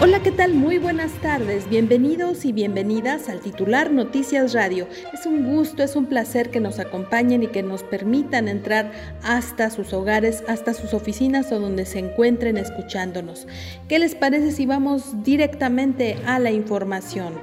Hola, ¿qué tal? Muy buenas tardes. Bienvenidos y bienvenidas al titular Noticias Radio. Es un gusto, es un placer que nos acompañen y que nos permitan entrar hasta sus hogares, hasta sus oficinas o donde se encuentren escuchándonos. ¿Qué les parece si vamos directamente a la información?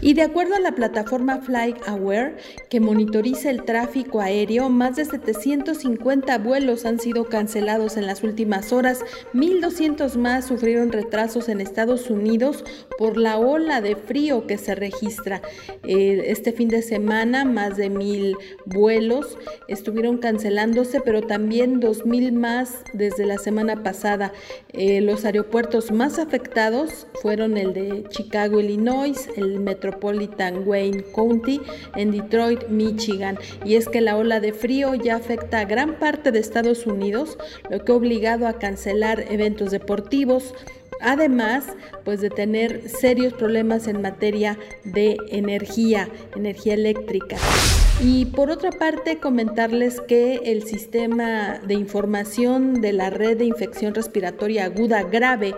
Y de acuerdo a la plataforma FlightAware, que monitoriza el tráfico aéreo, más de 750 vuelos han sido cancelados en las últimas horas, 1.200 más sufrieron retrasos en Estados Unidos por la ola de frío que se registra. Eh, este fin de semana, más de 1.000 vuelos estuvieron cancelándose, pero también 2.000 más desde la semana pasada. Eh, los aeropuertos más afectados fueron el de Chicago, Illinois, el Metropolitan Wayne County en Detroit, Michigan. Y es que la ola de frío ya afecta a gran parte de Estados Unidos, lo que ha obligado a cancelar eventos deportivos, además pues de tener serios problemas en materia de energía, energía eléctrica. Y por otra parte, comentarles que el sistema de información de la red de infección respiratoria aguda grave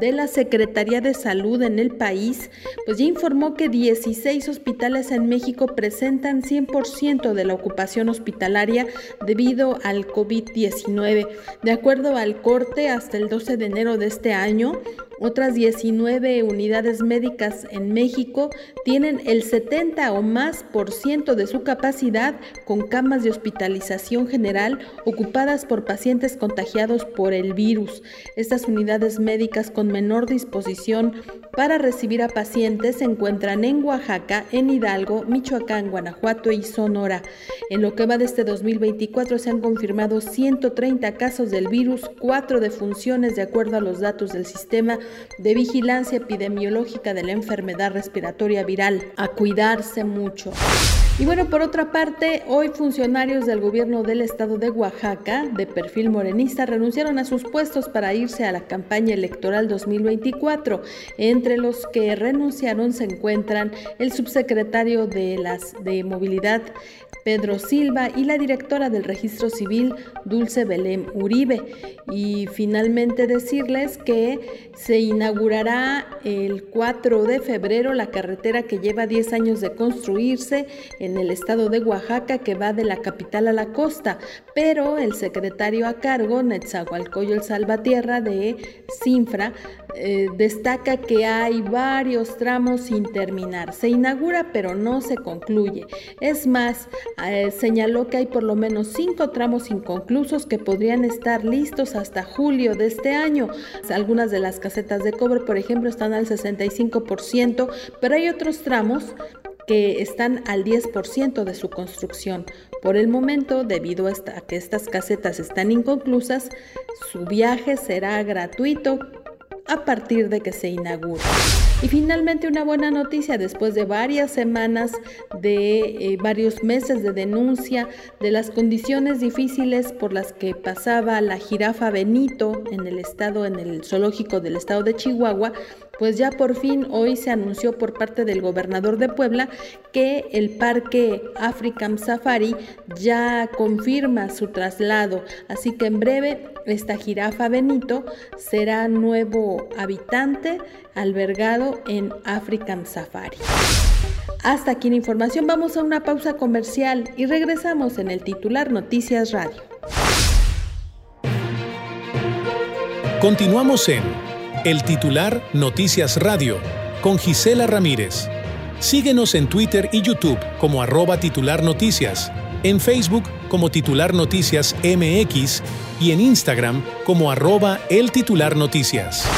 de la Secretaría de Salud en el país, pues ya informó que 16 hospitales en México presentan 100% de la ocupación hospitalaria debido al COVID-19. De acuerdo al corte, hasta el 12 de enero de este año, otras 19 unidades médicas en México tienen el 70 o más por ciento de su capacidad con camas de hospitalización general ocupadas por pacientes contagiados por el virus. Estas unidades médicas con menor disposición para recibir a pacientes se encuentran en Oaxaca, en Hidalgo, Michoacán, Guanajuato y Sonora. En lo que va de este 2024 se han confirmado 130 casos del virus, 4 defunciones de acuerdo a los datos del sistema de vigilancia epidemiológica de la enfermedad respiratoria viral. A cuidarse mucho. Y bueno, por otra parte, hoy funcionarios del gobierno del estado de Oaxaca, de perfil morenista, renunciaron a sus puestos para irse a la campaña electoral 2024. Entre los que renunciaron se encuentran el subsecretario de las de movilidad Pedro Silva y la directora del registro civil Dulce Belém Uribe. Y finalmente decirles que se inaugurará el 4 de febrero la carretera que lleva 10 años de construirse en el estado de Oaxaca que va de la capital a la costa, pero el secretario a cargo, Netzahualcoyo el Salvatierra de Sinfra, eh, destaca que hay varios tramos sin terminar. Se inaugura pero no se concluye. Es más, eh, señaló que hay por lo menos cinco tramos inconclusos que podrían estar listos hasta julio de este año. Algunas de las casetas de cobre, por ejemplo, están al 65%, pero hay otros tramos que están al 10% de su construcción. Por el momento, debido a, a que estas casetas están inconclusas, su viaje será gratuito a partir de que se inaugure. Y finalmente una buena noticia después de varias semanas, de eh, varios meses de denuncia de las condiciones difíciles por las que pasaba la jirafa Benito en el estado, en el zoológico del estado de Chihuahua, pues ya por fin hoy se anunció por parte del gobernador de Puebla que el parque African Safari ya confirma su traslado, así que en breve esta jirafa Benito será nuevo habitante albergado en African Safari. Hasta aquí la información, vamos a una pausa comercial y regresamos en el titular Noticias Radio. Continuamos en el titular Noticias Radio con Gisela Ramírez. Síguenos en Twitter y YouTube como arroba titular noticias, en Facebook como titular noticias MX y en Instagram como arroba el titular noticias.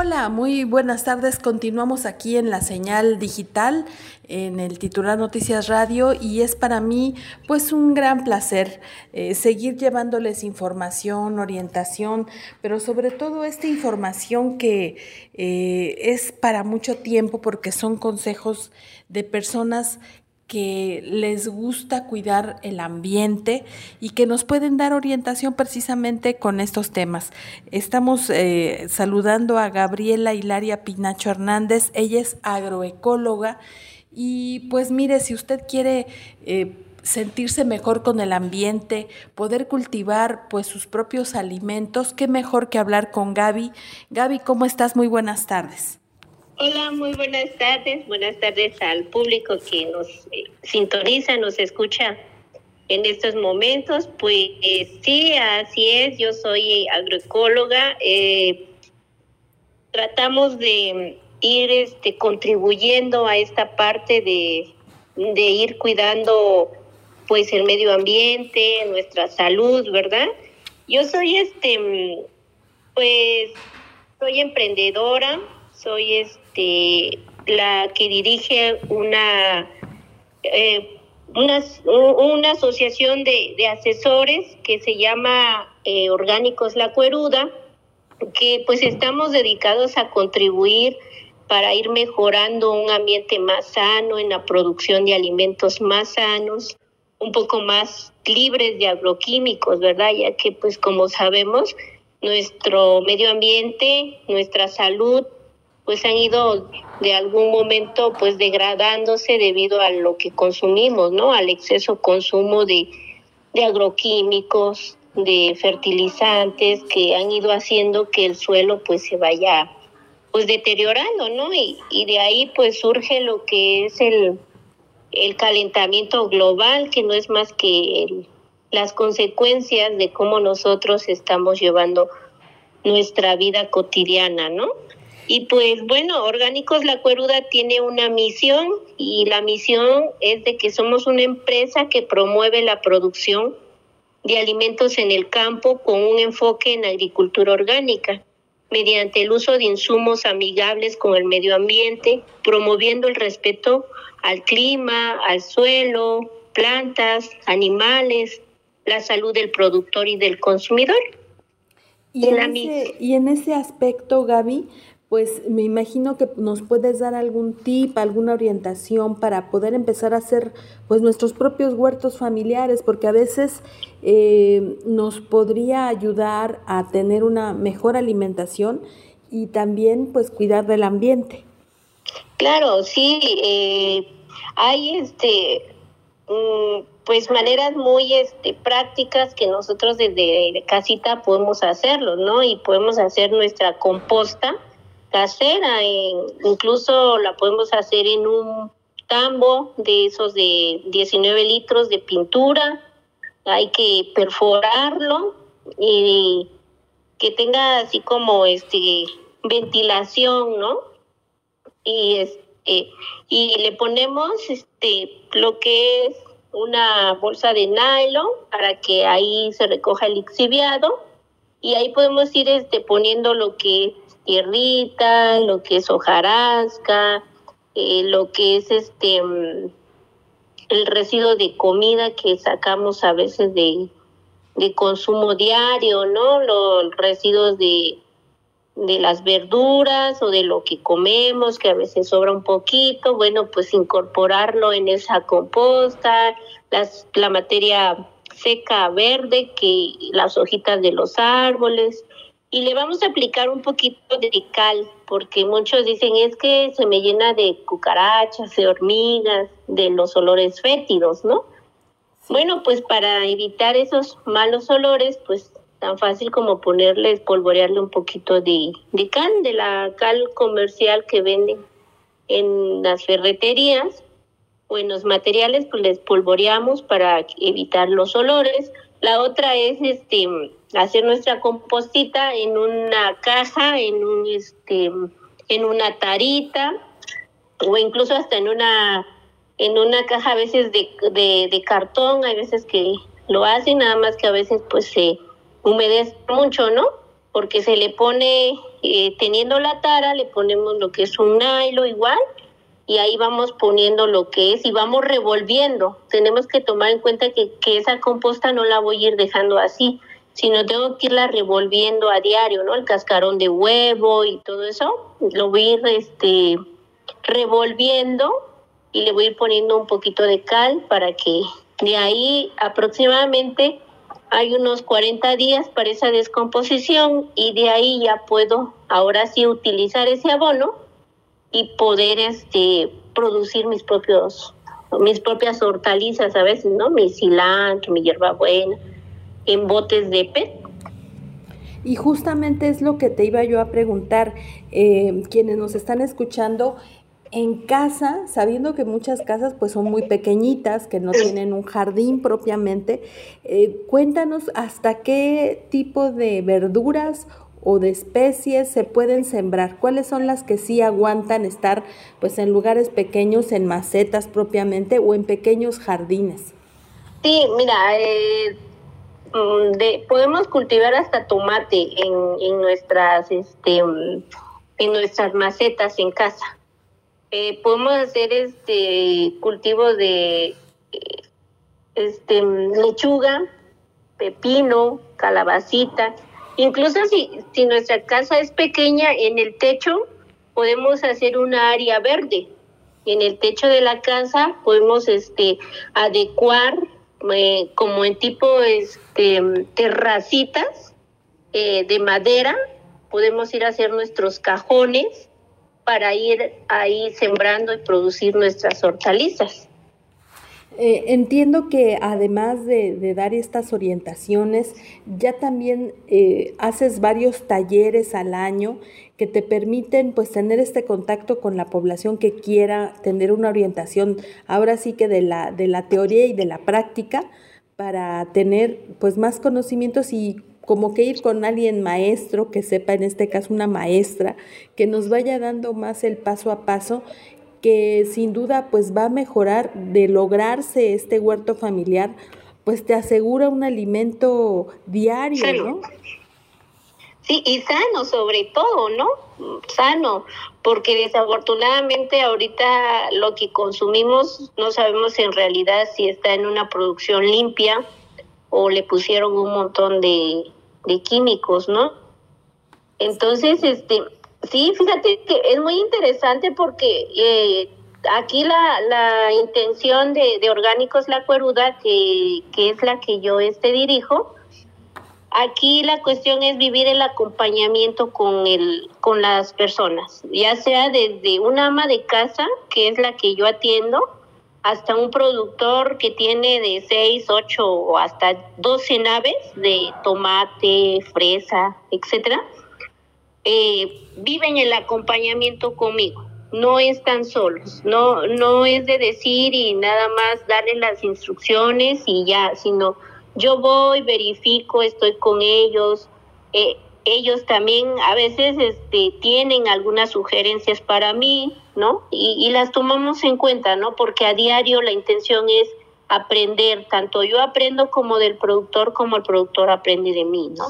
Hola, muy buenas tardes. Continuamos aquí en la señal digital, en el titular Noticias Radio, y es para mí pues un gran placer eh, seguir llevándoles información, orientación, pero sobre todo esta información que eh, es para mucho tiempo porque son consejos de personas que les gusta cuidar el ambiente y que nos pueden dar orientación precisamente con estos temas. Estamos eh, saludando a Gabriela Hilaria Pinacho Hernández, ella es agroecóloga y pues mire, si usted quiere... Eh, sentirse mejor con el ambiente, poder cultivar pues sus propios alimentos, qué mejor que hablar con Gaby. Gaby, ¿cómo estás? Muy buenas tardes. Hola, muy buenas tardes. Buenas tardes al público que nos eh, sintoniza, nos escucha en estos momentos. Pues sí, así es. Yo soy agroecóloga. Eh, tratamos de ir este, contribuyendo a esta parte de, de ir cuidando pues el medio ambiente, nuestra salud, ¿verdad? Yo soy este, pues, soy emprendedora, soy este, la que dirige una, eh, una, una, asociación de, de, asesores que se llama eh, Orgánicos La Cueruda, que pues estamos dedicados a contribuir para ir mejorando un ambiente más sano, en la producción de alimentos más sanos, un poco más libres de agroquímicos, ¿verdad? Ya que pues como sabemos, nuestro medio ambiente, nuestra salud, pues han ido de algún momento pues degradándose debido a lo que consumimos, ¿no? Al exceso consumo de, de agroquímicos, de fertilizantes que han ido haciendo que el suelo pues se vaya pues deteriorando, ¿no? Y, y de ahí pues surge lo que es el el calentamiento global, que no es más que las consecuencias de cómo nosotros estamos llevando nuestra vida cotidiana, ¿no? Y pues bueno, Orgánicos La Cueruda tiene una misión y la misión es de que somos una empresa que promueve la producción de alimentos en el campo con un enfoque en agricultura orgánica mediante el uso de insumos amigables con el medio ambiente, promoviendo el respeto al clima, al suelo, plantas, animales, la salud del productor y del consumidor. Y, en, ese, y en ese aspecto, Gaby, pues me imagino que nos puedes dar algún tip, alguna orientación para poder empezar a hacer pues nuestros propios huertos familiares, porque a veces eh, nos podría ayudar a tener una mejor alimentación y también pues cuidar del ambiente. Claro, sí, eh, hay este mm, pues maneras muy este prácticas que nosotros desde casita podemos hacerlo, ¿no? Y podemos hacer nuestra composta casera, incluso la podemos hacer en un tambo de esos de 19 litros de pintura, hay que perforarlo y que tenga así como este ventilación, ¿no? Y este y le ponemos este lo que es una bolsa de nylon para que ahí se recoja el lixiviado y ahí podemos ir este poniendo lo que tierrita, lo que es hojarasca, eh, lo que es este mm, el residuo de comida que sacamos a veces de, de consumo diario, ¿no? Los residuos de, de las verduras o de lo que comemos, que a veces sobra un poquito, bueno, pues incorporarlo en esa composta, la materia seca verde, que las hojitas de los árboles, y le vamos a aplicar un poquito de cal, porque muchos dicen es que se me llena de cucarachas, de hormigas, de los olores fétidos, ¿no? Bueno, pues para evitar esos malos olores, pues tan fácil como ponerle, espolvorearle un poquito de, de cal, de la cal comercial que venden en las ferreterías o en los materiales, pues les polvoreamos para evitar los olores. La otra es este hacer nuestra compostita en una caja, en un este, en una tarita, o incluso hasta en una en una caja a veces de, de, cartón, hay veces que lo hacen, nada más que a veces pues se humedece mucho, ¿no? Porque se le pone, eh, teniendo la tara, le ponemos lo que es un nylon igual, y ahí vamos poniendo lo que es y vamos revolviendo. Tenemos que tomar en cuenta que, que esa composta no la voy a ir dejando así, sino tengo que irla revolviendo a diario, ¿no? El cascarón de huevo y todo eso, lo voy a ir este, revolviendo y le voy a ir poniendo un poquito de cal para que de ahí aproximadamente hay unos 40 días para esa descomposición y de ahí ya puedo ahora sí utilizar ese abono y poder este producir mis propios mis propias hortalizas a veces, ¿no? Mi cilantro, mi hierbabuena en botes de PET. Y justamente es lo que te iba yo a preguntar, eh, quienes nos están escuchando, en casa, sabiendo que muchas casas pues son muy pequeñitas, que no tienen un jardín propiamente, eh, cuéntanos hasta qué tipo de verduras o de especies se pueden sembrar, cuáles son las que sí aguantan estar pues en lugares pequeños, en macetas propiamente o en pequeños jardines. Sí, mira, eh, de, podemos cultivar hasta tomate en, en nuestras este, mm, en nuestras macetas en casa eh, podemos hacer este cultivo de eh, este lechuga, pepino, calabacita. Incluso si, si nuestra casa es pequeña, en el techo podemos hacer una área verde. En el techo de la casa podemos este adecuar eh, como en tipo este terracitas eh, de madera. Podemos ir a hacer nuestros cajones para ir ahí sembrando y producir nuestras hortalizas. Eh, entiendo que además de, dar estas orientaciones, ya también eh, haces varios talleres al año que te permiten pues tener este contacto con la población que quiera tener una orientación ahora sí que de la, de la teoría y de la práctica para tener pues más conocimientos y como que ir con alguien maestro, que sepa en este caso una maestra, que nos vaya dando más el paso a paso, que sin duda pues va a mejorar de lograrse este huerto familiar, pues te asegura un alimento diario, ¿no? Sí, y sano sobre todo, ¿no? Sano, porque desafortunadamente ahorita lo que consumimos no sabemos en realidad si está en una producción limpia o le pusieron un montón de, de químicos, ¿no? Entonces, este, sí, fíjate que es muy interesante porque eh, aquí la, la intención de, de Orgánicos La Cueruda, que, que es la que yo este dirijo, aquí la cuestión es vivir el acompañamiento con el con las personas, ya sea desde una ama de casa, que es la que yo atiendo, hasta un productor que tiene de 6, 8 o hasta 12 naves de tomate, fresa, etcétera, eh, viven el acompañamiento conmigo. No están solos, no, no es de decir y nada más darle las instrucciones y ya, sino yo voy, verifico, estoy con ellos, eh, ellos también a veces este, tienen algunas sugerencias para mí, ¿no? Y, las tomamos en cuenta, ¿no? Porque a diario la intención es aprender, tanto yo aprendo como del productor, como el productor aprende de mí, ¿no?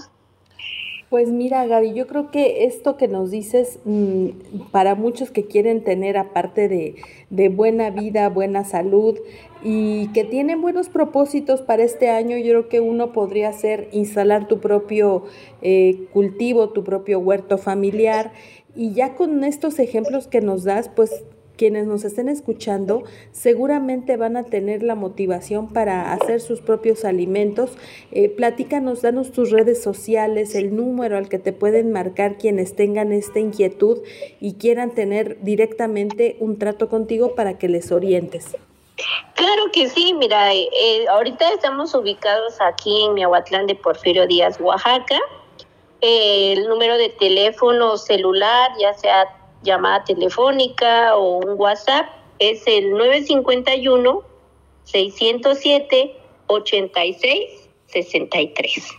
Pues mira, Gaby, yo creo que esto que nos dices, mm, para muchos que quieren tener, aparte de, de, buena vida, buena salud y que tienen buenos propósitos para este año, yo creo que uno podría ser instalar tu propio eh, cultivo, tu propio huerto familiar. Y ya con estos ejemplos que nos das, pues quienes nos estén escuchando seguramente van a tener la motivación para hacer sus propios alimentos. Eh, platícanos, danos tus redes sociales, el número al que te pueden marcar quienes tengan esta inquietud y quieran tener directamente un trato contigo para que les orientes. Claro que sí, mira, eh, eh, ahorita estamos ubicados aquí en Miahuatlán de Porfirio Díaz, Oaxaca. el número de teléfono celular, ya sea llamada telefónica o un WhatsApp es el 951 607 86 63.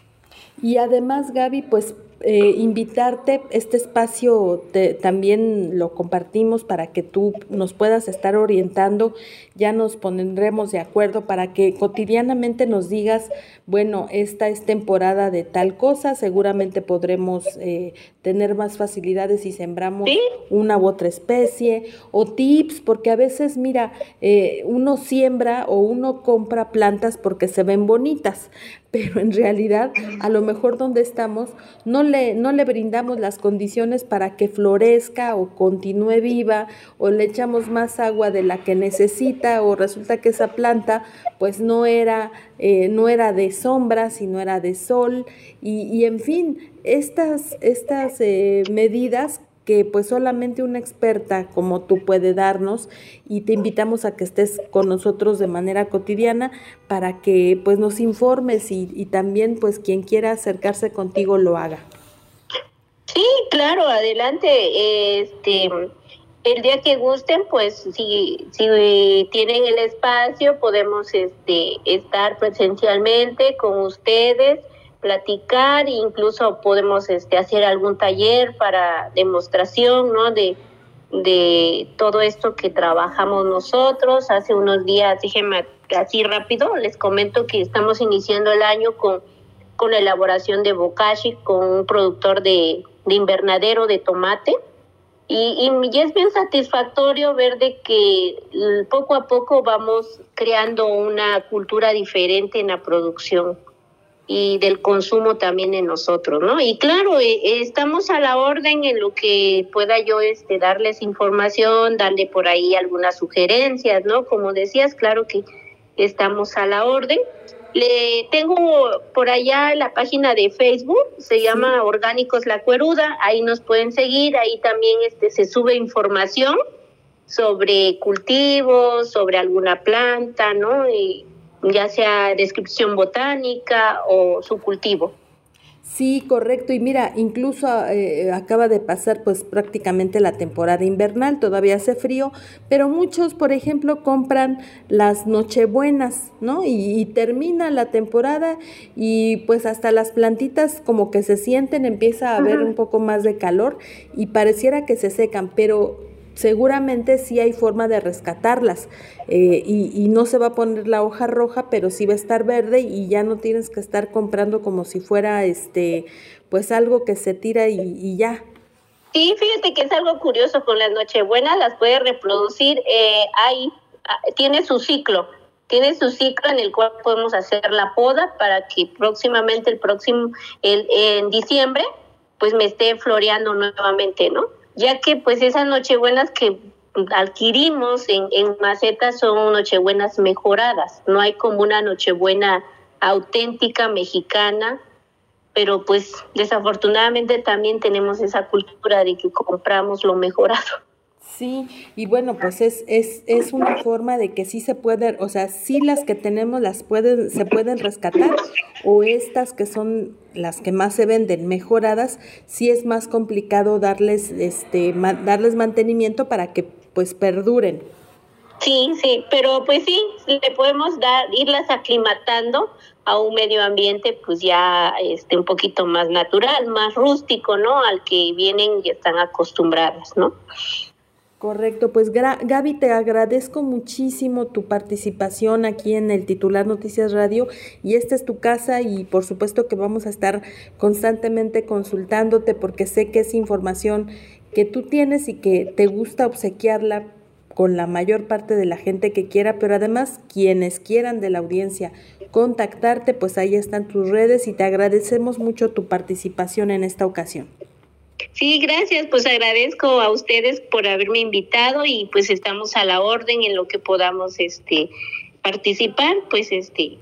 Y además, Gaby, pues eh, invitarte, este espacio también lo compartimos para que tú nos puedas estar orientando, ya nos pondremos de acuerdo para que cotidianamente nos digas, bueno, esta es temporada de tal cosa, seguramente podremos eh, tener más facilidades si sembramos una u otra especie, o tips, porque a veces, mira, eh, uno siembra o uno compra plantas porque se ven bonitas, pero en realidad a lo mejor donde estamos no le, no le brindamos las condiciones para que florezca o continúe viva o le echamos más agua de la que necesita o resulta que esa planta pues no era, eh, no era de sombra sino era de sol y, y en fin estas, estas eh, medidas que pues solamente una experta como tú puede darnos y te invitamos a que estés con nosotros de manera cotidiana para que pues nos informes y, también pues quien quiera acercarse contigo lo haga. Sí, claro, adelante. Este, el día que gusten, pues si, si tienen el espacio, podemos este, estar presencialmente con ustedes platicar, incluso podemos este, hacer algún taller para demostración, ¿no? De, de todo esto que trabajamos nosotros. Hace unos días, déjenme así rápido, les comento que estamos iniciando el año con, con la elaboración de bokashi con un productor de, de invernadero de tomate. Y, y, es bien satisfactorio ver de que poco a poco vamos creando una cultura diferente en la producción y del consumo también en nosotros, ¿no? Y claro, eh, estamos a la orden en lo que pueda yo este, darles información, darle por ahí algunas sugerencias, ¿no? Como decías, claro que estamos a la orden. Le tengo por allá la página de Facebook, se llama Orgánicos La Cueruda, ahí nos pueden seguir, ahí también este se sube información sobre cultivos, sobre alguna planta, ¿no? Y ya sea descripción botánica o su cultivo. Sí, correcto. Y mira, incluso eh, acaba de pasar pues prácticamente la temporada invernal, todavía hace frío, pero muchos, por ejemplo, compran las nochebuenas, ¿no? Y, y, termina la temporada y pues hasta las plantitas como que se sienten, empieza a haber un poco más de calor y pareciera que se secan, pero seguramente sí hay forma de rescatarlas eh, y, no se va a poner la hoja roja, pero sí va a estar verde y ya no tienes que estar comprando como si fuera este pues algo que se tira y, ya. Sí, fíjate que es algo curioso con las nochebuenas, las puede reproducir, eh, hay, ah, tiene su ciclo, tiene su ciclo en el cual podemos hacer la poda para que próximamente el próximo, el, en diciembre, pues me esté floreando nuevamente, ¿no? Ya que pues esas nochebuenas que adquirimos en, en macetas son nochebuenas mejoradas, no hay como una nochebuena auténtica mexicana, pero pues desafortunadamente también tenemos esa cultura de que compramos lo mejorado. Sí, y bueno, pues es, es, es una forma de que sí se puede, o sea, sí las que tenemos las pueden, se pueden rescatar, o estas que son las que más se venden mejoradas, sí es más complicado darles, este, darles mantenimiento para que pues perduren. Sí, sí, pero pues sí, le podemos dar, irlas aclimatando a un medio ambiente pues ya este un poquito más natural, más rústico, ¿no? Al que vienen y están acostumbradas, ¿no? Correcto, pues Gaby, te agradezco muchísimo tu participación aquí en el titular Noticias Radio y esta es tu casa y por supuesto que vamos a estar constantemente consultándote porque sé que es información que tú tienes y que te gusta obsequiarla con la mayor parte de la gente que quiera, pero además quienes quieran de la audiencia contactarte, pues ahí están tus redes y te agradecemos mucho tu participación en esta ocasión. Sí, gracias. Pues agradezco a ustedes por haberme invitado y pues estamos a la orden en lo que podamos este participar, pues este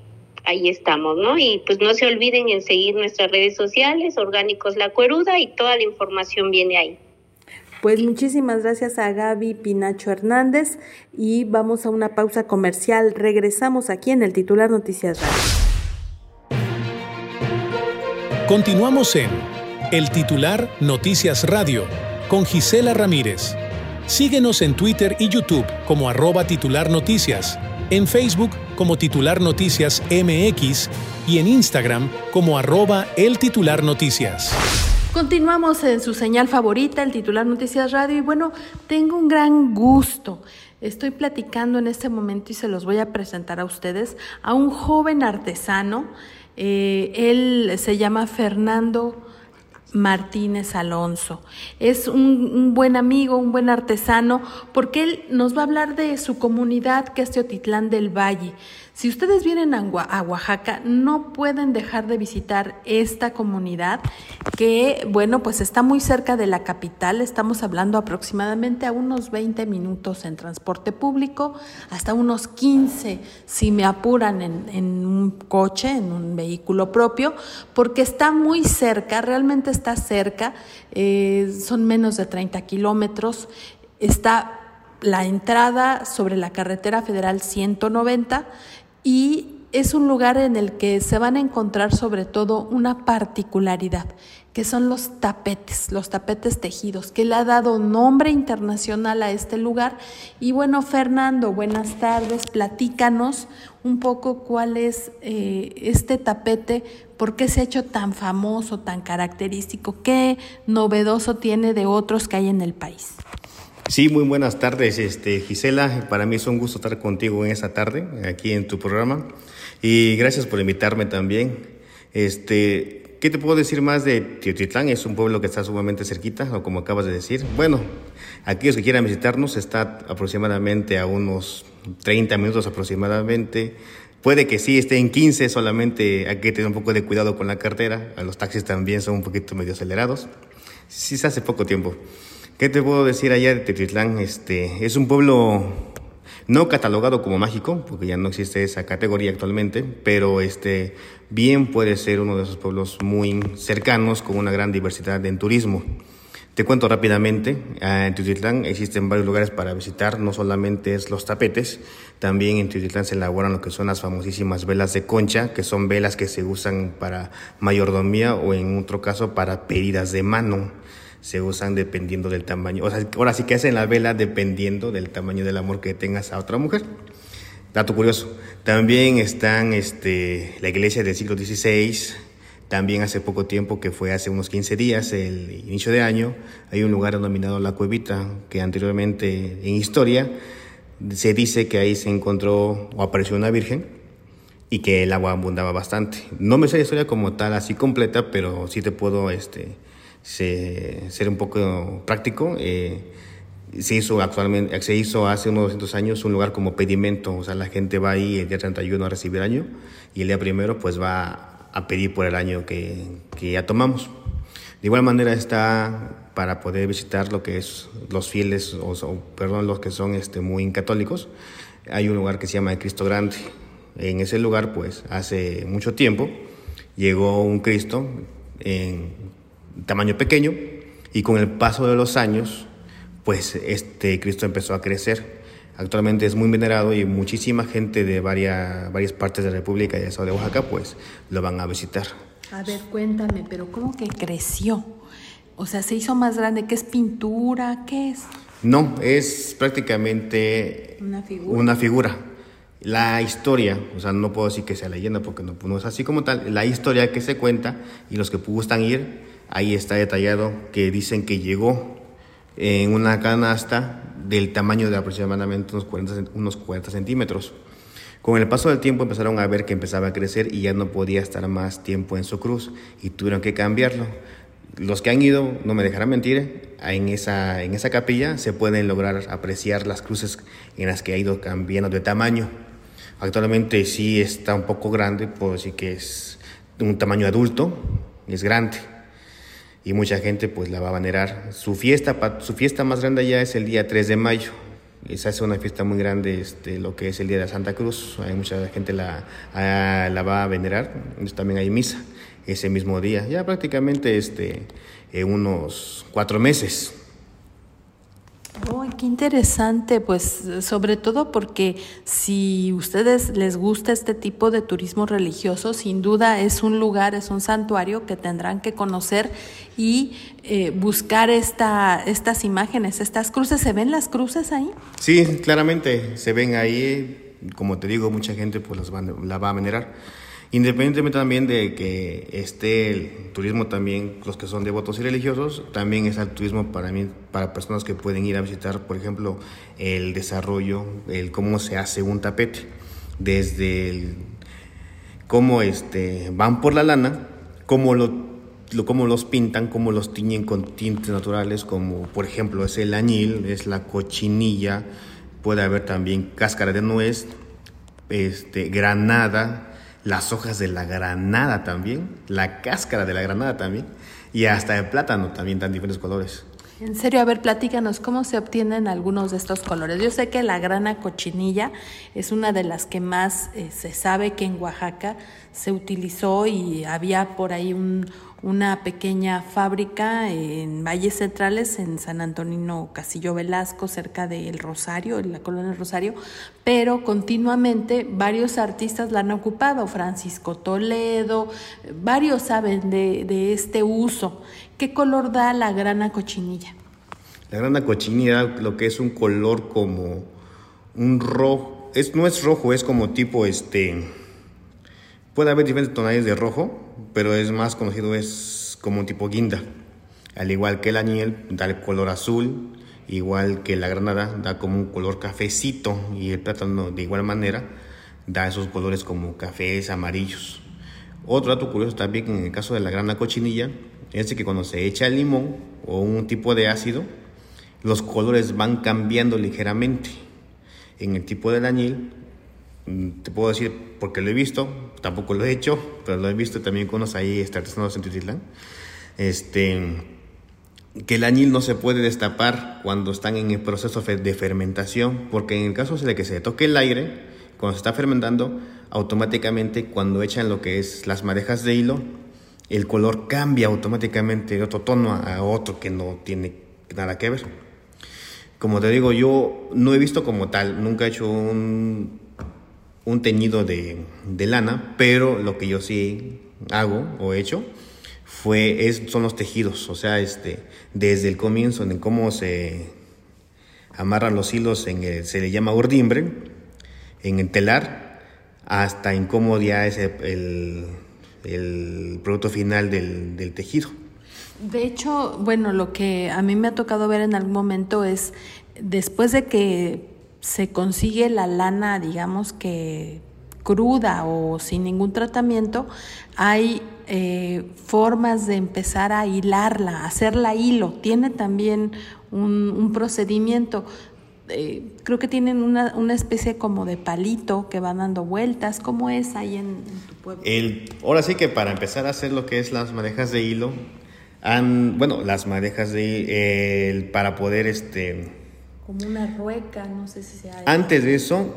ahí estamos, ¿no? Y pues no se olviden en seguir nuestras redes sociales, Orgánicos La Cueruda y toda la información viene ahí. Pues muchísimas gracias a Gaby Pinacho Hernández y vamos a una pausa comercial. Regresamos aquí en el titular Noticias Radio. Continuamos en el titular Noticias Radio con Gisela Ramírez. Síguenos en Twitter y YouTube como arroba titular noticias, en Facebook como titular noticias MX y en Instagram como arroba el titular noticias. Continuamos en su señal favorita, el titular Noticias Radio, y bueno, tengo un gran gusto. Estoy platicando en este momento y se los voy a presentar a ustedes a un joven artesano. Eh, él se llama Fernando Martínez Alonso. Es un, buen amigo, un buen artesano, porque él nos va a hablar de su comunidad que es Teotitlán del Valle. Si ustedes vienen a Oaxaca, no pueden dejar de visitar esta comunidad que, bueno, pues está muy cerca de la capital. Estamos hablando aproximadamente a unos 20 minutos en transporte público, hasta unos 15 si me apuran en, un coche, en un vehículo propio, porque está muy cerca, realmente está cerca, eh, son menos de 30 kilómetros. Está la entrada sobre la carretera federal 190 y es un lugar en el que se van a encontrar sobre todo una particularidad, que son los tapetes, los tapetes tejidos, que le ha dado nombre internacional a este lugar. Y bueno, Fernando, buenas tardes, platícanos un poco cuál es eh, este tapete, por qué se ha hecho tan famoso, tan característico, qué novedoso tiene de otros que hay en el país. Sí, muy buenas tardes, este, Gisela. Para mí es un gusto estar contigo en esta tarde, aquí en tu programa. Y gracias por invitarme también. Este, ¿Qué te puedo decir más de Teotitlán? Es un pueblo que está sumamente cerquita, o como acabas de decir. Bueno, aquellos que quieran visitarnos está aproximadamente a unos 30 minutos aproximadamente. Puede que sí esté en 15, solamente hay que tener un poco de cuidado con la cartera. Los taxis también son un poquito medio acelerados. Sí se hace poco tiempo. ¿Qué te puedo decir allá de Teotitlán? Este, es un pueblo no catalogado como mágico, porque ya no existe esa categoría actualmente, pero este, bien puede ser uno de esos pueblos muy cercanos con una gran diversidad en turismo. Te cuento rápidamente, en Teotitlán existen varios lugares para visitar, no solamente es los tapetes, también en Teotitlán se elaboran lo que son las famosísimas velas de concha, que son velas que se usan para mayordomía o en otro caso para pedidas de mano se usan dependiendo del tamaño. O sea, ahora sí que hacen la vela dependiendo del tamaño del amor que tengas a otra mujer. Dato curioso. También están este, la iglesia del siglo XVI. También hace poco tiempo, que fue hace unos 15 días, el inicio de año, hay un lugar denominado La Cuevita, que anteriormente en historia se dice que ahí se encontró o apareció una virgen y que el agua abundaba bastante. No me sé la historia como tal, así completa, pero sí te puedo este, ser un poco práctico. Eh, se hizo actualmente, se hizo hace unos 200 años un lugar como pedimento, o sea, la gente va ahí el día 31 a recibir año y el día primero pues va a pedir por el año que, que ya tomamos. De igual manera está para poder visitar lo que es los fieles, o, perdón, los que son este, muy católicos, hay un lugar que se llama el Cristo Grande. En ese lugar, pues, hace mucho tiempo llegó un Cristo en tamaño pequeño y con el paso de los años, pues este Cristo empezó a crecer. Actualmente es muy venerado y muchísima gente de varias, varias partes de la República y de de Oaxaca, pues lo van a visitar. A ver, cuéntame, pero ¿cómo que creció? O sea, ¿se hizo más grande? ¿Qué es pintura? ¿Qué es? No, es prácticamente una figura. Una figura. La historia, o sea, no puedo decir que sea leyenda porque no, no es así como tal, la historia que se cuenta y los que gustan ir Ahí está detallado que dicen que llegó en una canasta del tamaño de aproximadamente unos 40, unos 40 centímetros. Con el paso del tiempo empezaron a ver que empezaba a crecer y ya no podía estar más tiempo en su cruz y tuvieron que cambiarlo. Los que han ido, no me dejarán mentir, en esa, en esa capilla se pueden lograr apreciar las cruces en las que ha ido cambiando de tamaño. Actualmente sí está un poco grande, puedo decir que es un tamaño adulto, es grande y mucha gente pues la va a venerar. Su fiesta, su fiesta más grande ya es el día 3 de mayo. Se hace una fiesta muy grande, este, lo que es el Día de la Santa Cruz. Hay mucha gente la, la va a venerar. También hay misa ese mismo día. Ya prácticamente este, en unos cuatro meses qué interesante, pues sobre todo porque si ustedes les gusta este tipo de turismo religioso, sin duda es un lugar, es un santuario que tendrán que conocer y eh, buscar esta, estas imágenes, estas cruces. ¿Se ven las cruces ahí? Sí, claramente se ven ahí. Como te digo, mucha gente pues las va, la va a venerar. Independientemente también de que esté el turismo también, los que son devotos y religiosos, también es el turismo para mí, para personas que pueden ir a visitar, por ejemplo, el desarrollo, el cómo se hace un tapete, desde el, cómo este, van por la lana, cómo lo cómo los pintan, cómo los tiñen con tintes naturales, como por ejemplo es el añil, es la cochinilla, puede haber también cáscara de nuez, este, granada, las hojas de la granada también, la cáscara de la granada también, y hasta el plátano también dan diferentes colores. En serio, a ver, platícanos cómo se obtienen algunos de estos colores. Yo sé que la grana cochinilla es una de las que más eh, se sabe que en Oaxaca se utilizó y había por ahí un, una pequeña fábrica en Valles Centrales, en San Antonino Casillo Velasco, cerca del Rosario, en la colonia Rosario, pero continuamente varios artistas la han ocupado, Francisco Toledo, varios saben de, de este uso. ¿Qué color da la grana cochinilla? La grana cochinilla, lo que es un color como un rojo, es, no es rojo, es como tipo este Puede haber diferentes tonalidades de rojo, pero es más conocido es como tipo guinda. Al igual que el añil da el color azul, igual que la granada da como un color cafecito y el plátano de igual manera da esos colores como cafés, amarillos. Otro dato curioso también en el caso de la grana cochinilla es que cuando se echa el limón o un tipo de ácido, los colores van cambiando ligeramente. En el tipo del añil Mm, te puedo decir porque lo he visto, tampoco lo he hecho, pero lo he visto también con unos ahí artesanos en Tutitlán. Este, que el añil no se puede destapar cuando están en el proceso de fermentación, porque en el caso de que se toque el aire, cuando se está fermentando, automáticamente cuando echan lo que es las madejas de hilo, el color cambia automáticamente de otro tono a otro que no tiene nada que ver. Como te digo, yo no he visto como tal, nunca he hecho un un teñido de, lana, pero lo que yo sí hago o he hecho fue, es, son los tejidos, o sea, este, desde el comienzo, en cómo se amarran los hilos, en se le llama urdimbre, en el telar, hasta en cómo ya es el, producto final del, del tejido. De hecho, bueno, lo que a mí me ha tocado ver en algún momento es, después de que se consigue la lana, digamos que cruda o sin ningún tratamiento, hay eh, formas de empezar a hilarla, hacerla hilo. Tiene también un, procedimiento. Eh, creo que tienen una, una, especie como de palito que va dando vueltas. ¿Cómo es ahí en, tu pueblo? El, ahora sí que para empezar a hacer lo que es las madejas de hilo, bueno, las madejas de para poder este como una rueca, no sé si sea... Antes de eso,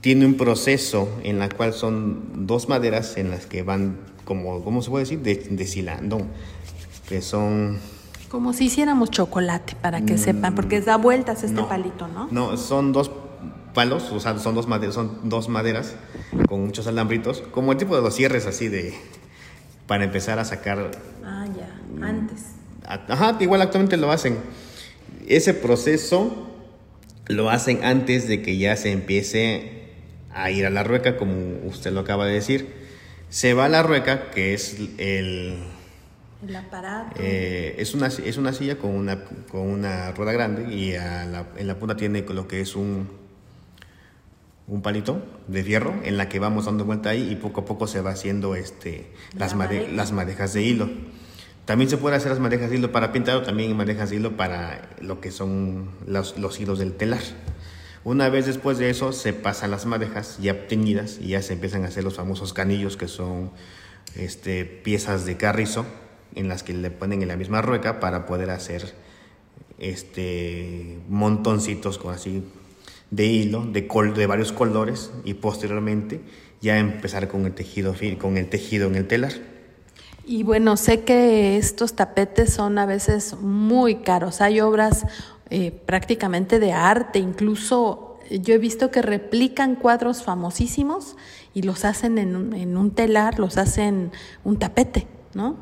tiene un proceso en la cual son dos maderas en las que van, como, ¿cómo se puede decir? deshilando, que son... Como si hiciéramos chocolate, para que mm, sepan, porque da vueltas este palito, ¿no? No, son dos palos, o sea, son dos maderas, son dos maderas con muchos alambritos, como el tipo de los cierres así de para empezar a sacar. Ah, ya, antes. Ajá, igual actualmente lo hacen. Ese proceso lo hacen antes de que ya se empiece a ir a la rueca, como usted lo acaba de decir. Se va a la rueca, que es el... El aparato. Eh, es, una, es una silla con una, con una rueda grande y en la punta tiene lo que es un, un palito de fierro en la que vamos dando vuelta ahí y poco a poco se va haciendo este, las, las madejas de hilo. También se puede hacer las madejas de hilo para pintar o también madejas de hilo para lo que son los, hilos del telar. Una vez después de eso se pasan las madejas ya teñidas y ya se empiezan a hacer los famosos canillos que son este, piezas de carrizo en las que le ponen en la misma rueca para poder hacer este montoncitos con así de hilo de, de varios colores y posteriormente ya empezar con el tejido con el tejido en el telar. Y bueno, sé que estos tapetes son a veces muy caros. Hay obras eh, prácticamente de arte, incluso yo he visto que replican cuadros famosísimos y los hacen en un, en un telar, los hacen un tapete, ¿no?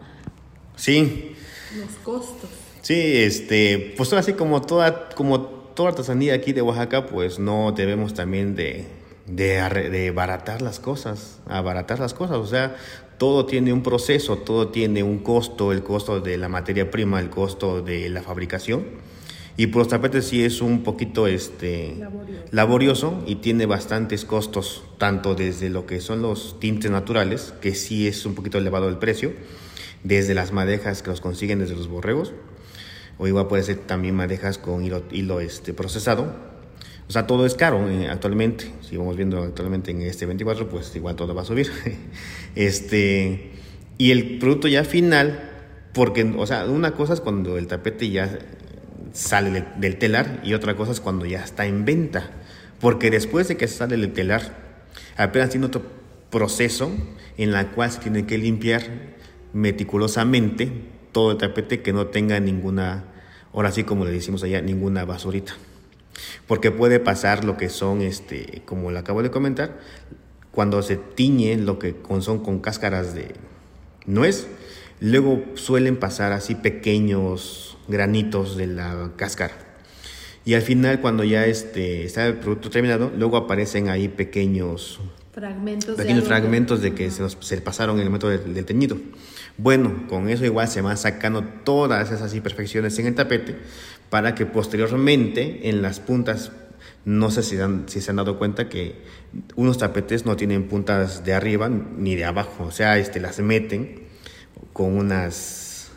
Sí. Los costos. Sí, este, pues así como toda, como toda artesanía aquí de Oaxaca, pues no debemos también de, de, de baratar las cosas, abaratar las cosas. O sea, todo tiene un proceso, todo tiene un costo, el costo de la materia prima, el costo de la fabricación. Y por los tapetes sí es un poquito este, laborioso. y tiene bastantes costos, tanto desde lo que son los tintes naturales, que sí es un poquito elevado el precio, desde las madejas que los consiguen desde los borregos, o igual puede ser también madejas con hilo, hilo este, procesado. O sea, todo es caro eh, actualmente. Si vamos viendo actualmente en este 24, pues igual todo va a subir. este, y el producto ya final, porque, o sea, una cosa es cuando el tapete ya sale del telar y otra cosa es cuando ya está en venta. Porque después de que sale del telar, apenas tiene otro proceso en la cual se tiene que limpiar meticulosamente todo el tapete que no tenga ninguna, ahora sí como le decimos allá, ninguna basurita. Porque puede pasar lo que son, este, como le acabo de comentar, cuando se tiñe lo que son con cáscaras de nuez, luego suelen pasar así pequeños granitos de la cáscara. Y al final, cuando ya este, está el producto terminado, luego aparecen ahí pequeños fragmentos, pequeños de, fragmentos de que se, nos, se pasaron en el método del, teñido. Bueno, con eso igual se van sacando todas esas imperfecciones en el tapete para que posteriormente en las puntas, no sé si, si se han dado cuenta que unos tapetes no tienen puntas de arriba ni de abajo, o sea, este, las meten con unas,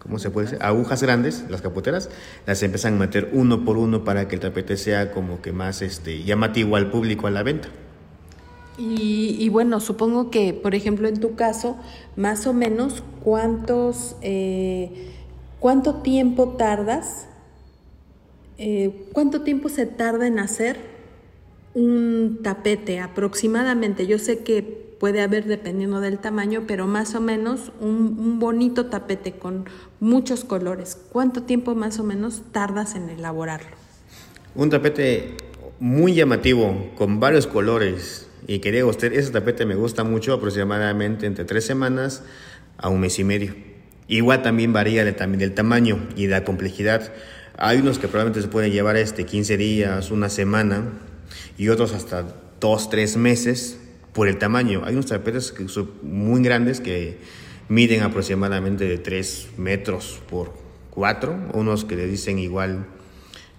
¿cómo se puede decir? Agujas grandes, las capoteras, las empiezan a meter uno por uno para que el tapete sea como que más este, llamativo al público a la venta. Y, bueno, supongo que, por ejemplo, en tu caso, más o menos, ¿cuántos, eh, ¿cuánto tiempo tardas? Eh, ¿Cuánto tiempo se tarda en hacer un tapete aproximadamente? Yo sé que puede haber dependiendo del tamaño, pero más o menos un, un bonito tapete con muchos colores. ¿Cuánto tiempo más o menos tardas en elaborarlo? Un tapete muy llamativo, con varios colores, y quería usted, ese tapete me gusta mucho, aproximadamente entre tres semanas a un mes y medio. Igual también varía de, también del tamaño y la complejidad. Hay unos que probablemente se pueden llevar este 15 días, una semana, y otros hasta dos, tres meses por el tamaño. Hay unos tapetes que son muy grandes que miden aproximadamente de 3 metros por 4, unos que le dicen igual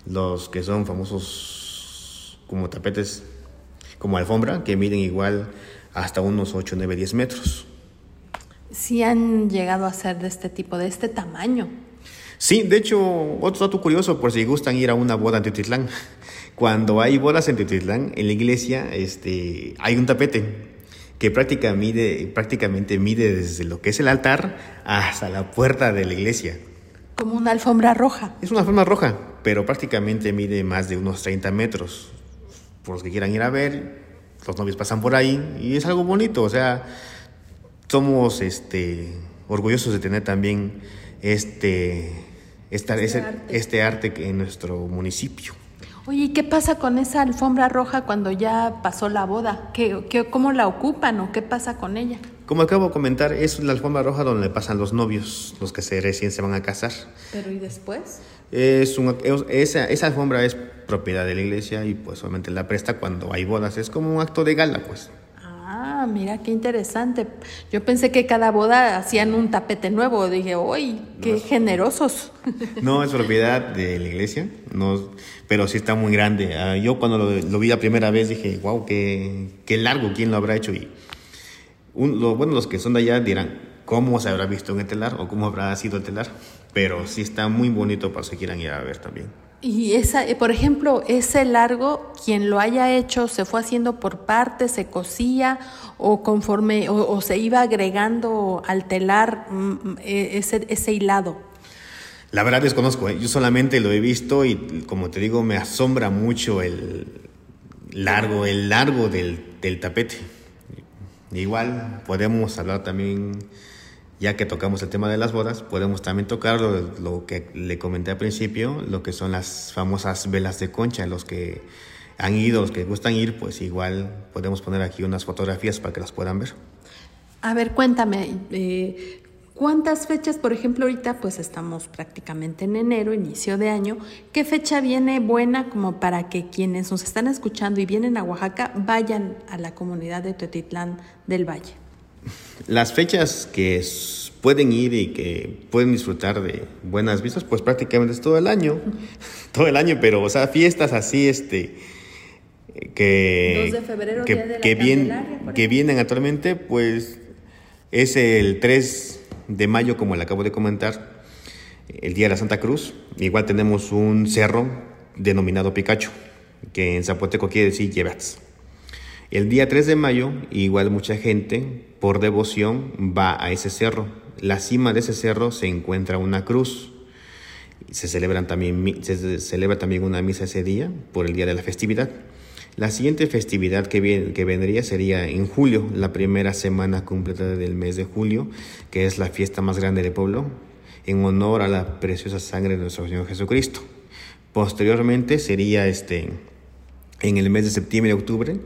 los que son famosos como tapetes como alfombra, que miden igual hasta unos 8, 9, 10 metros. Sí han llegado a ser de este tipo, de este tamaño. Sí, de hecho, otro dato curioso, por si gustan ir a una boda en Tetitlán. Cuando hay bodas en Tetitlán, en la iglesia, este, hay un tapete que prácticamente mide, prácticamente mide desde lo que es el altar hasta la puerta de la iglesia. Como una alfombra roja. Es una alfombra roja, pero prácticamente mide más de unos 30 metros por los que quieran ir a ver, los novios pasan por ahí y es algo bonito, o sea, somos este, orgullosos de tener también este, esta, este, arte. este arte en nuestro municipio. Oye, ¿y qué pasa con esa alfombra roja cuando ya pasó la boda? ¿Qué, qué, cómo la ocupan o qué pasa con ella? Como acabo de comentar, es la alfombra roja donde pasan los novios, los que se, recién se van a casar. ¿Pero y después? Es esa, esa alfombra es propiedad de la iglesia y pues obviamente la presta cuando hay bodas. Es como un acto de gala, pues. Ah, mira qué interesante. Yo pensé que cada boda hacían un tapete nuevo. Dije, uy, qué generosos. No, es propiedad de la iglesia, no, pero sí está muy grande. Ah, yo cuando lo, vi la primera vez dije, wow, qué, qué largo, ¿quién lo habrá hecho? Y lo, bueno, los que son de allá dirán, ¿cómo se habrá visto en el telar o cómo habrá sido el telar? Pero sí está muy bonito para que quieran ir a ver también. Y esa, eh, por ejemplo, ese largo, quien lo haya hecho, se fue haciendo por partes, se cosía o conforme o, se iba agregando al telar mm, mm, e, ese, ese hilado. La verdad desconozco, ¿eh? yo solamente lo he visto y como te digo me asombra mucho el largo, el largo del, del tapete. Igual podemos hablar también ya que tocamos el tema de las bodas, podemos también tocar lo, que le comenté al principio, lo que son las famosas velas de concha, los que han ido, los que gustan ir, pues igual podemos poner aquí unas fotografías para que las puedan ver. A ver, cuéntame, eh, ¿cuántas fechas, por ejemplo, ahorita pues estamos prácticamente en enero, inicio de año, ¿qué fecha viene buena como para que quienes nos están escuchando y vienen a Oaxaca vayan a la comunidad de Teotitlán del Valle? Las fechas que pueden ir y que pueden disfrutar de buenas vistas, pues prácticamente es todo el año, todo el año, pero o sea, fiestas así, este, que, que, que, que vienen actualmente, pues es el 3, de mayo, como le acabo de comentar, el Día de la Santa Cruz, igual tenemos un cerro denominado Picacho, que en zapoteco quiere decir Llevats. El día 3 de mayo, igual mucha gente, por devoción, va a ese cerro. La cima de ese cerro se encuentra una cruz. Se, celebran también, se celebra también una misa ese día, por el día de la festividad. La siguiente festividad que, que vendría sería en julio, la primera semana completa del mes de julio, que es la fiesta más grande del pueblo, en honor a la preciosa sangre de nuestro Señor Jesucristo. Posteriormente sería este, en el mes de septiembre y octubre,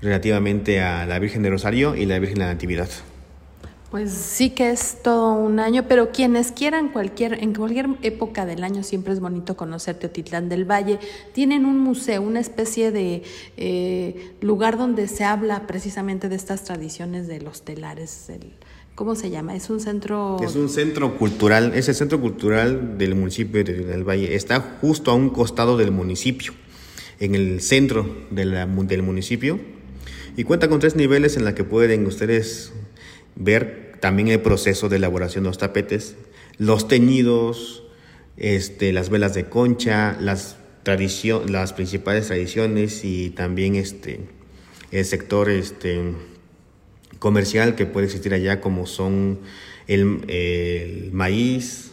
relativamente a la Virgen de Rosario y la Virgen de la Natividad. Pues sí que es todo un año, pero quienes quieran cualquier, en cualquier época del año siempre es bonito conocer Teotitlán del Valle. Tienen un museo, una especie de eh, lugar donde se habla precisamente de estas tradiciones de los telares. El, ¿Cómo se llama? Es un centro... Es un centro cultural, es el centro cultural del municipio de del Valle. Está justo a un costado del municipio, en el centro de la, del municipio. Y cuenta con tres niveles en la que pueden ustedes ver también el proceso de elaboración de los tapetes, los teñidos, este, las velas de concha, las, tradición, las principales tradiciones y también este, el sector... Este, comercial que puede existir allá, como son el, maíz,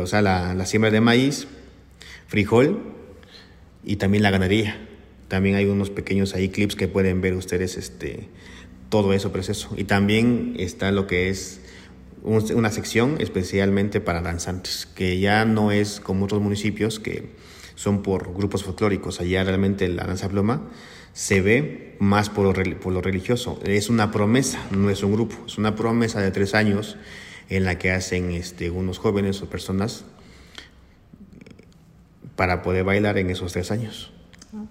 o sea, la, siembra de maíz, frijol y también la ganadería. También hay unos pequeños ahí clips que pueden ver ustedes este, todo eso proceso. Y también está lo que es una sección especialmente para danzantes, que ya no es como otros municipios que son por grupos folclóricos. Allá realmente la danza pluma se ve más por lo, por lo religioso. Es una promesa, no es un grupo, es una promesa de tres años en la que hacen este, unos jóvenes o personas para poder bailar en esos tres años.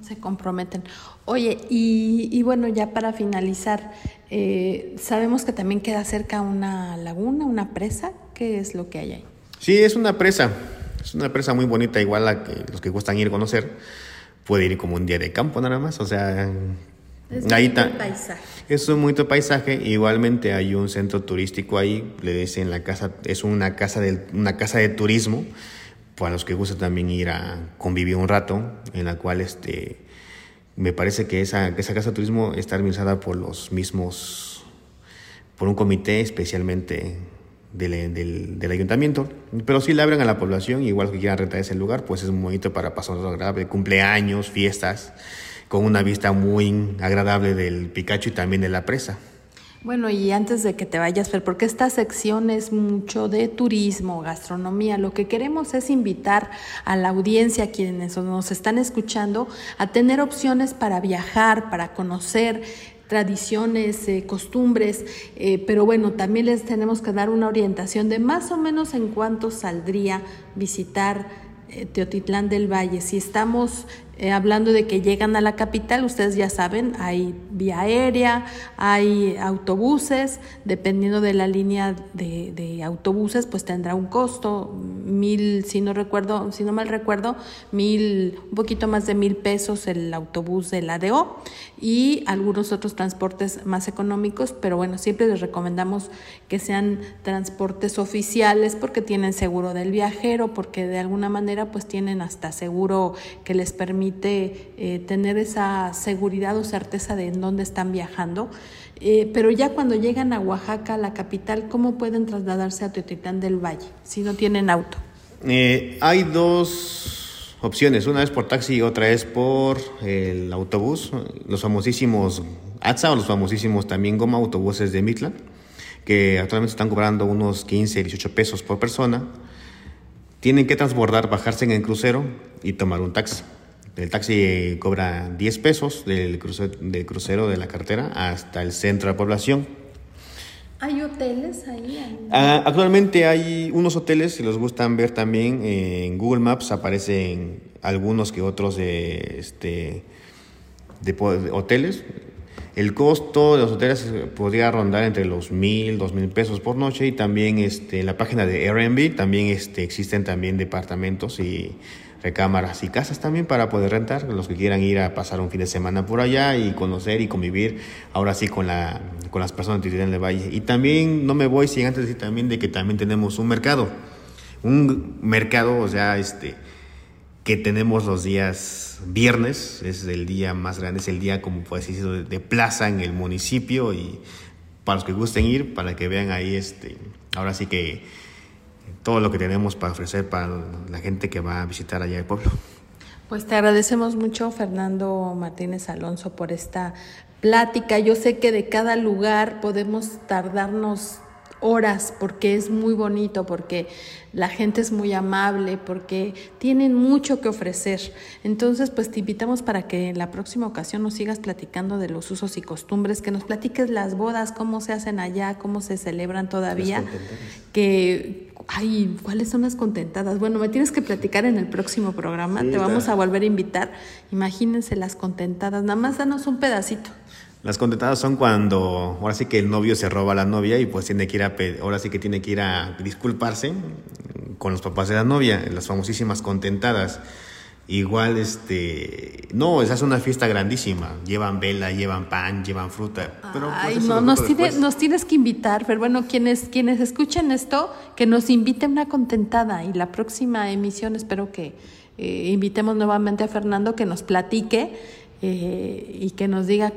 Se comprometen. Oye, y, bueno, ya para finalizar, eh, sabemos que también queda cerca una laguna, una presa. ¿Qué es lo que hay ahí? Sí, es una presa. Es una presa muy bonita, igual a que los que gustan ir a conocer puede ir como un día de campo nada más, o sea... Es ahí paisaje. Es un bonito paisaje, igualmente hay un centro turístico ahí, le dicen la casa, es una casa de, una casa de turismo, para los que gusta también ir a convivir un rato, en la cual este, me parece que esa, casa de turismo está administrada por los mismos, por un comité especialmente del, ayuntamiento, pero si le abren a la población, igual que quieran rentar ese lugar, pues es muy bonito para pasar un agradable, cumpleaños, fiestas, con una vista muy agradable del Picacho y también de la presa. Bueno, y antes de que te vayas, Fer, porque esta sección es mucho de turismo, gastronomía, lo que queremos es invitar a la audiencia, quienes nos están escuchando, a tener opciones para viajar, para conocer tradiciones, eh, costumbres, eh, pero bueno, también les tenemos que dar una orientación de más o menos en cuánto saldría visitar eh, Teotitlán del Valle. Si estamos eh, hablando de que llegan a la capital, ustedes ya saben, hay vía aérea, hay autobuses, dependiendo de la línea de, autobuses, pues tendrá un costo, mil, si no recuerdo, si no mal recuerdo, mil, un poquito más de mil pesos el autobús del ADO y algunos otros transportes más económicos, pero bueno, siempre les recomendamos que sean transportes oficiales porque tienen seguro del viajero, porque de alguna manera pues tienen hasta seguro que les permite eh, tener esa seguridad o certeza de en dónde están viajando. Eh, pero ya cuando llegan a Oaxaca, la capital, ¿cómo pueden trasladarse a Teotitlán del Valle si no tienen auto? Eh, hay dos opciones, una es por taxi y otra es por el autobús, los famosísimos ATSA o los famosísimos también Goma autobuses de Mitla, que actualmente están cobrando unos 15, 18 pesos por persona. Tienen que transbordar, bajarse en el crucero y tomar un taxi. El taxi cobra 10 pesos del crucero, del crucero de la cartera hasta el centro de la población. ¿Hay hoteles ahí? Ah, actualmente hay unos hoteles, si los gustan ver también, en Google Maps aparecen algunos que otros de, este, de, hoteles. El costo de los hoteles podría rondar entre los mil, dos mil pesos por noche y también este, en la página de Airbnb también este, existen también departamentos y recámaras y casas también para poder rentar, los que quieran ir a pasar un fin de semana por allá y conocer y convivir ahora sí con, la, con las personas de Titirán del Valle. Y también no me voy sin antes decir también de que también tenemos un mercado, un mercado, o sea, este, que tenemos los días viernes, es el día más grande, es el día como puede decir de, de plaza en el municipio y para los que gusten ir, para que vean ahí, este, ahora sí que todo lo que tenemos para ofrecer para la gente que va a visitar allá el pueblo. Pues te agradecemos mucho, Fernando Martínez Alonso, por esta plática. Yo sé que de cada lugar podemos tardarnos horas porque es muy bonito, porque la gente es muy amable, porque tienen mucho que ofrecer. Entonces, pues te invitamos para que en la próxima ocasión nos sigas platicando de los usos y costumbres, que nos platiques las bodas, cómo se hacen allá, cómo se celebran todavía, que ay, ¿cuáles son las contentadas? Bueno, me tienes que platicar en el próximo programa, te vamos a volver a invitar. Imagínense las contentadas, nada más danos un pedacito. Las contentadas son cuando, ahora sí que el novio se roba a la novia y pues tiene que ir a, ahora sí que tiene que ir a disculparse con los papás de la novia, las famosísimas contentadas. Igual, este, no, esa es una fiesta grandísima. Llevan vela, llevan pan, llevan fruta. Pero pues, Ay, no, nos, nos, tienes que invitar, pero bueno, quienes, quienes escuchen esto, que nos inviten una contentada y la próxima emisión espero que eh, invitemos nuevamente a Fernando que nos platique eh, y que nos diga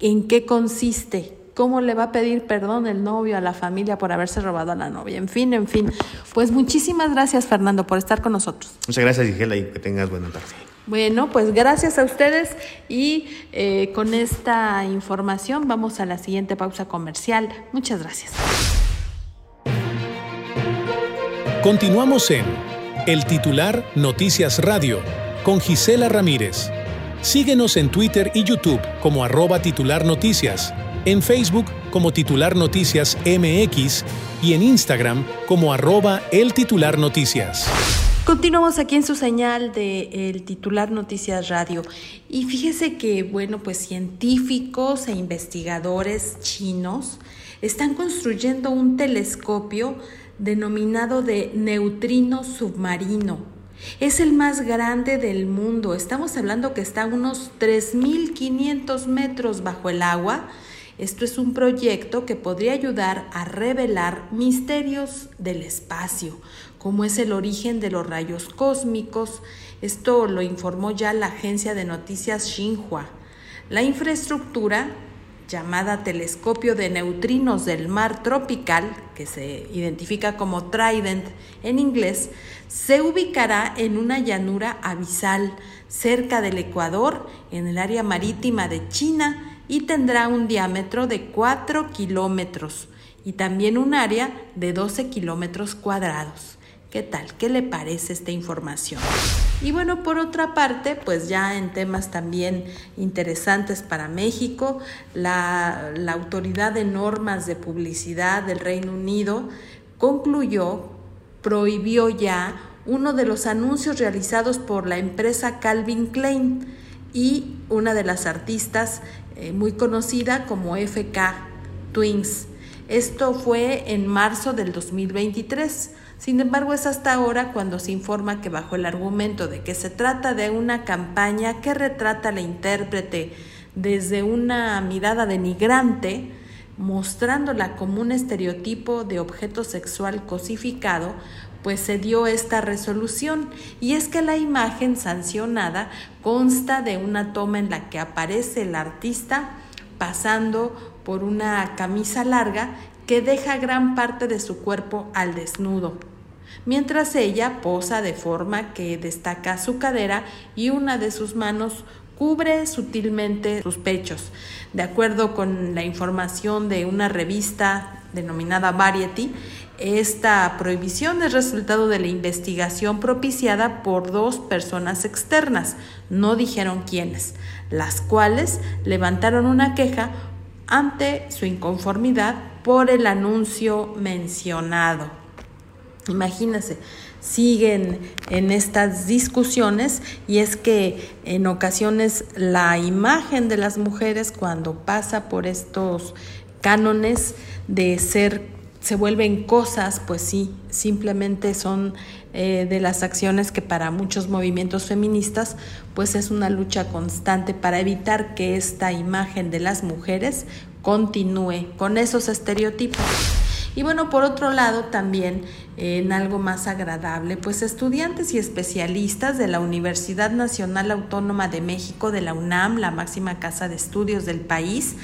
en qué consiste, cómo le va a pedir perdón el novio a la familia por haberse robado a la novia, en fin, en fin. Pues muchísimas gracias Fernando por estar con nosotros. Muchas gracias Igela y que tengas buena tarde. Bueno, pues gracias a ustedes y eh, con esta información vamos a la siguiente pausa comercial. Muchas gracias. Continuamos en El titular Noticias Radio con Gisela Ramírez. Síguenos en Twitter y YouTube como arroba titular noticias, en Facebook como titular noticias MX y en Instagram como arroba el titular noticias. Continuamos aquí en su señal de el titular Noticias Radio. Y fíjese que, bueno, pues científicos e investigadores chinos están construyendo un telescopio denominado de neutrino submarino es el más grande del mundo. Estamos hablando que está a unos 3.500 metros bajo el agua. Esto es un proyecto que podría ayudar a revelar misterios del espacio, como es el origen de los rayos cósmicos. Esto lo informó ya la agencia de noticias Xinhua. La infraestructura llamada telescopio de neutrinos del mar tropical, que se identifica como Trident en inglés, se ubicará en una llanura abisal cerca del Ecuador, en el área marítima de China, y tendrá un diámetro de 4 kilómetros y también un área de 12 kilómetros cuadrados. ¿Qué tal? ¿Qué le parece esta información? Y bueno, por otra parte, pues ya en temas también interesantes para México, la, Autoridad de Normas de Publicidad del Reino Unido concluyó, prohibió ya uno de los anuncios realizados por la empresa Calvin Klein y una de las artistas eh, muy conocida como FK Twins. Esto fue en marzo del 2023. Sin embargo, es hasta ahora cuando se informa que bajo el argumento de que se trata de una campaña que retrata a la intérprete desde una mirada denigrante, mostrándola como un estereotipo de objeto sexual cosificado, pues se dio esta resolución. Y es que la imagen sancionada consta de una toma en la que aparece el artista pasando por una camisa larga que deja gran parte de su cuerpo al desnudo, mientras ella posa de forma que destaca su cadera y una de sus manos cubre sutilmente sus pechos. De acuerdo con la información de una revista denominada Variety, esta prohibición es resultado de la investigación propiciada por dos personas externas, no dijeron quiénes, las cuales levantaron una queja ante su inconformidad por el anuncio mencionado. Imagínense, siguen en estas discusiones y es que en ocasiones la imagen de las mujeres cuando pasa por estos cánones de ser se vuelven cosas, pues sí, simplemente son eh, de las acciones que para muchos movimientos feministas pues es una lucha constante para evitar que esta imagen de las mujeres continúe con esos estereotipos. Y bueno, por otro lado también en algo más agradable, pues estudiantes y especialistas de la Universidad Nacional Autónoma de México, de la UNAM, la máxima casa de estudios del país,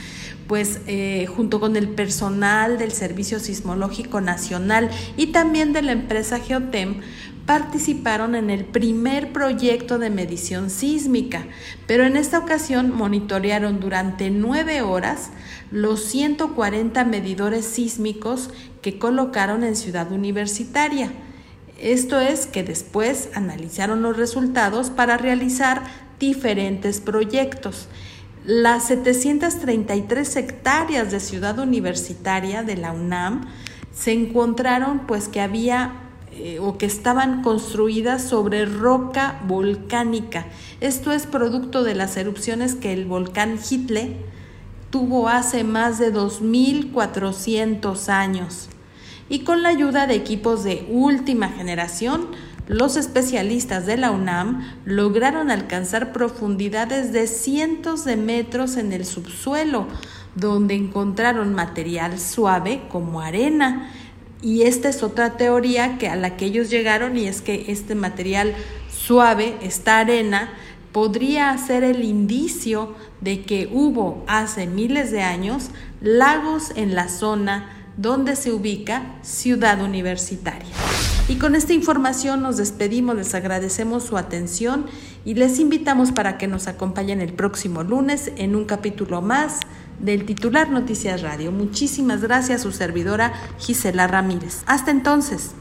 pues eh, junto con el personal del Servicio Sismológico Nacional y también de la empresa Geotem, participaron en el primer proyecto de medición sísmica, pero en esta ocasión monitorearon durante nueve horas los 140 medidores sísmicos que colocaron en Ciudad Universitaria. Esto es que después analizaron los resultados para realizar diferentes proyectos. Las 733 hectáreas de Ciudad Universitaria de la UNAM se encontraron pues que había eh, o que estaban construidas sobre roca volcánica. Esto es producto de las erupciones que el volcán Hitle tuvo hace más de 2.400 años. Y con la ayuda de equipos de última generación, los especialistas de la UNAM lograron alcanzar profundidades de cientos de metros en el subsuelo, donde encontraron material suave como arena y esta es otra teoría que a la que ellos llegaron y es que este material suave, esta arena, podría ser el indicio de que hubo hace miles de años lagos en la zona donde se ubica Ciudad Universitaria. Y con esta información nos despedimos, les agradecemos su atención y les invitamos para que nos acompañen el próximo lunes en un capítulo más del titular Noticias Radio. Muchísimas gracias, su servidora Gisela Ramírez. Hasta entonces.